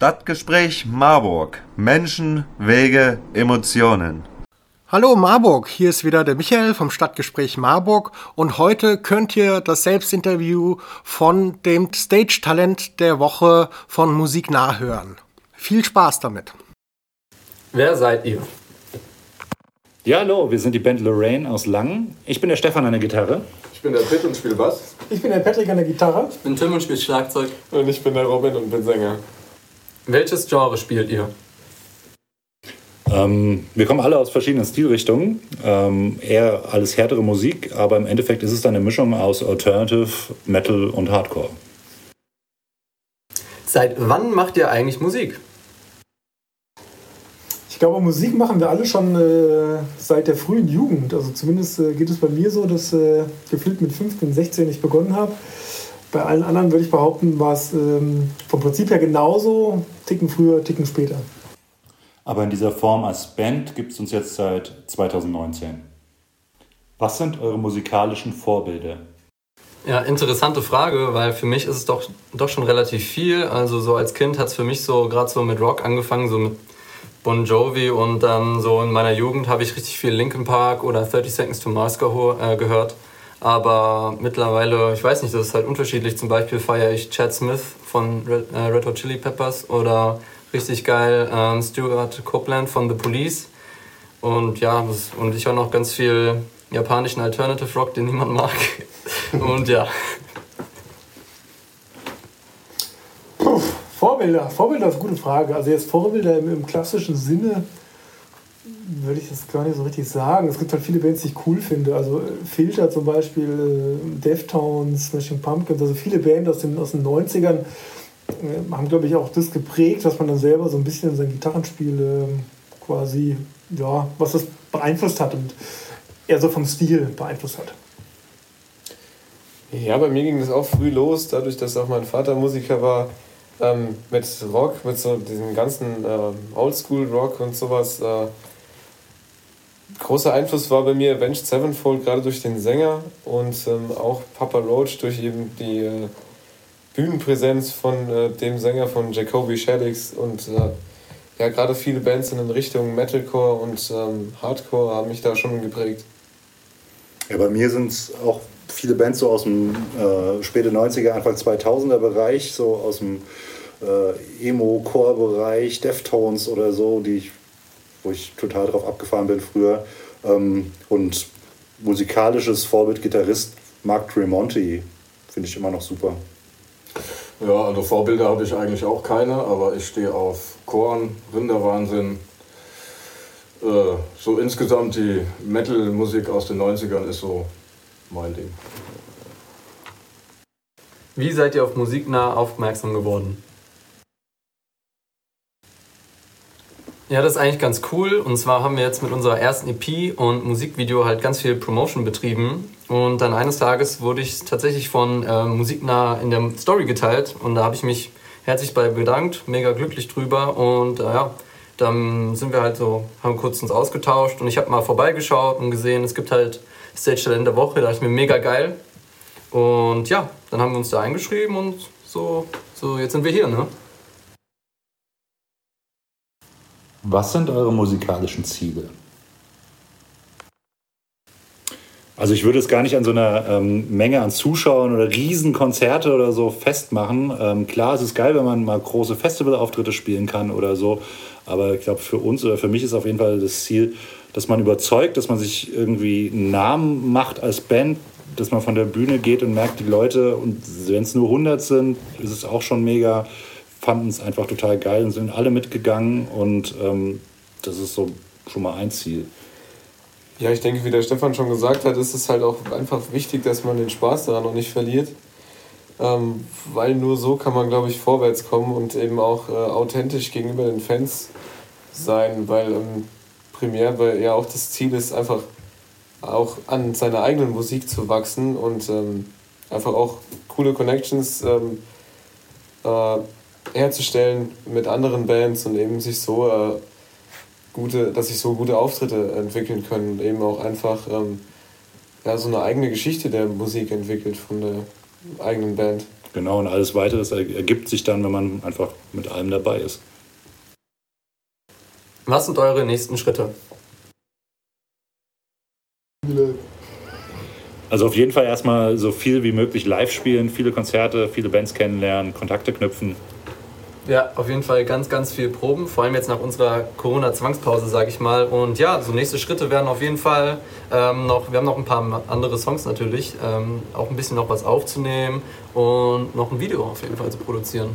Stadtgespräch Marburg. Menschen, Wege, Emotionen. Hallo Marburg, hier ist wieder der Michael vom Stadtgespräch Marburg und heute könnt ihr das Selbstinterview von dem Stage-Talent der Woche von Musik nachhören. Viel Spaß damit. Wer seid ihr? Ja, hallo, wir sind die Band Lorraine aus Langen. Ich bin der Stefan an der Gitarre. Ich bin der Pitt und spiele Bass. Ich bin der Patrick an der Gitarre. Ich bin Tim und spiele Schlagzeug. Und ich bin der Robin und bin Sänger. Welches Genre spielt ihr? Ähm, wir kommen alle aus verschiedenen Stilrichtungen. Ähm, eher alles härtere Musik, aber im Endeffekt ist es dann eine Mischung aus Alternative, Metal und Hardcore. Seit wann macht ihr eigentlich Musik? Ich glaube, Musik machen wir alle schon äh, seit der frühen Jugend. Also zumindest äh, geht es bei mir so, dass äh, gefühlt mit 15, 16 ich begonnen habe. Bei allen anderen würde ich behaupten, war es ähm, vom Prinzip her genauso, ticken früher, ticken später. Aber in dieser Form als Band gibt es uns jetzt seit 2019. Was sind eure musikalischen Vorbilder? Ja, interessante Frage, weil für mich ist es doch, doch schon relativ viel. Also so als Kind hat es für mich so gerade so mit Rock angefangen, so mit Bon Jovi und dann so in meiner Jugend habe ich richtig viel Linkin Park oder 30 Seconds to Mars geho- äh, gehört. Aber mittlerweile, ich weiß nicht, das ist halt unterschiedlich. Zum Beispiel feiere ich Chad Smith von Red, äh, Hot Chili Peppers oder richtig geil ähm, Stuart Copeland von The Police. Und ja, das, und ich höre noch ganz viel japanischen Alternative Rock, den niemand mag. Und ja. Puh, Vorbilder. Vorbilder ist eine gute Frage. Also jetzt Vorbilder im, im klassischen Sinne würde ich das gar nicht so richtig sagen. Es gibt halt viele Bands, die ich cool finde. Also äh, Filter zum Beispiel, äh, Deftones, Smashing Pumpkins, also viele Bands aus den, aus den 90ern äh, haben, glaube ich, auch das geprägt, was man dann selber so ein bisschen in sein Gitarrenspiel ähm, quasi, ja, was das beeinflusst hat und eher so vom Stil beeinflusst hat. Ja, bei mir ging das auch früh los, dadurch, dass auch mein Vater Musiker war, ähm, mit Rock, mit so diesem ganzen ähm, Oldschool-Rock und sowas. Äh, großer Einfluss war bei mir Avenged Sevenfold, gerade durch den Sänger und ähm, auch Papa Roach durch eben die äh, Bühnenpräsenz von äh, dem Sänger von Jacoby Shaddix und äh, ja, gerade viele Bands in Richtung Metalcore und ähm, Hardcore haben mich da schon geprägt. Ja, bei mir sind es auch viele Bands so aus dem äh, späte 90er, Anfang 2000er Bereich, so aus dem äh, Emo-Core-Bereich, Deftones oder so, die ich, wo ich total drauf abgefahren bin früher. Ähm, und musikalisches Vorbild Gitarrist Mark Tremonti finde ich immer noch super. Ja, also Vorbilder habe ich eigentlich auch keine, aber ich stehe auf Korn, Rinderwahnsinn. Äh, so insgesamt die Metal-Musik aus den 90ern ist so mein Ding. Wie seid ihr auf Musiknah aufmerksam geworden? Ja, das ist eigentlich ganz cool. Und zwar haben wir jetzt mit unserer ersten EP und Musikvideo halt ganz viel Promotion betrieben. Und dann eines Tages wurde ich tatsächlich von äh, Musiknah in der Story geteilt. Und da habe ich mich herzlich bei bedankt, mega glücklich drüber. Und äh, ja, dann sind wir halt so, haben kurz uns ausgetauscht. Und ich habe mal vorbeigeschaut und gesehen, es gibt halt Stage Talent der Woche. Da dachte ich mir, mega geil. Und ja, dann haben wir uns da eingeschrieben und so, so jetzt sind wir hier, ne? Was sind eure musikalischen Ziele? Also ich würde es gar nicht an so einer ähm, Menge an Zuschauern oder Riesenkonzerte oder so festmachen. Ähm, klar, es ist geil, wenn man mal große Festivalauftritte spielen kann oder so. Aber ich glaube, für uns oder für mich ist auf jeden Fall das Ziel, dass man überzeugt, dass man sich irgendwie einen Namen macht als Band, dass man von der Bühne geht und merkt, die Leute, und wenn es nur 100 sind, ist es auch schon mega, fanden es einfach total geil und sind alle mitgegangen. Und ähm, das ist so schon mal ein Ziel. Ja, ich denke, wie der Stefan schon gesagt hat, ist es halt auch einfach wichtig, dass man den Spaß daran noch nicht verliert. Ähm, weil nur so kann man, glaube ich, vorwärts kommen und eben auch äh, authentisch gegenüber den Fans sein, weil ähm, primär weil ja auch das Ziel ist, einfach auch an seiner eigenen Musik zu wachsen und ähm, einfach auch coole Connections ähm, äh, herzustellen mit anderen Bands und eben sich so äh, gute, dass sich so gute Auftritte entwickeln können und eben auch einfach ähm, ja, so eine eigene Geschichte der Musik entwickelt von der eigenen Band. Genau, und alles weitere ergibt sich dann, wenn man einfach mit allem dabei ist. Was sind eure nächsten Schritte? Also auf jeden Fall erstmal so viel wie möglich live spielen, viele Konzerte, viele Bands kennenlernen, Kontakte knüpfen. Ja, auf jeden Fall ganz, ganz viel Proben, vor allem jetzt nach unserer Corona-Zwangspause, sage ich mal. Und ja, so nächste Schritte werden auf jeden Fall ähm, noch, wir haben noch ein paar andere Songs natürlich, ähm, auch ein bisschen noch was aufzunehmen und noch ein Video auf jeden Fall zu produzieren.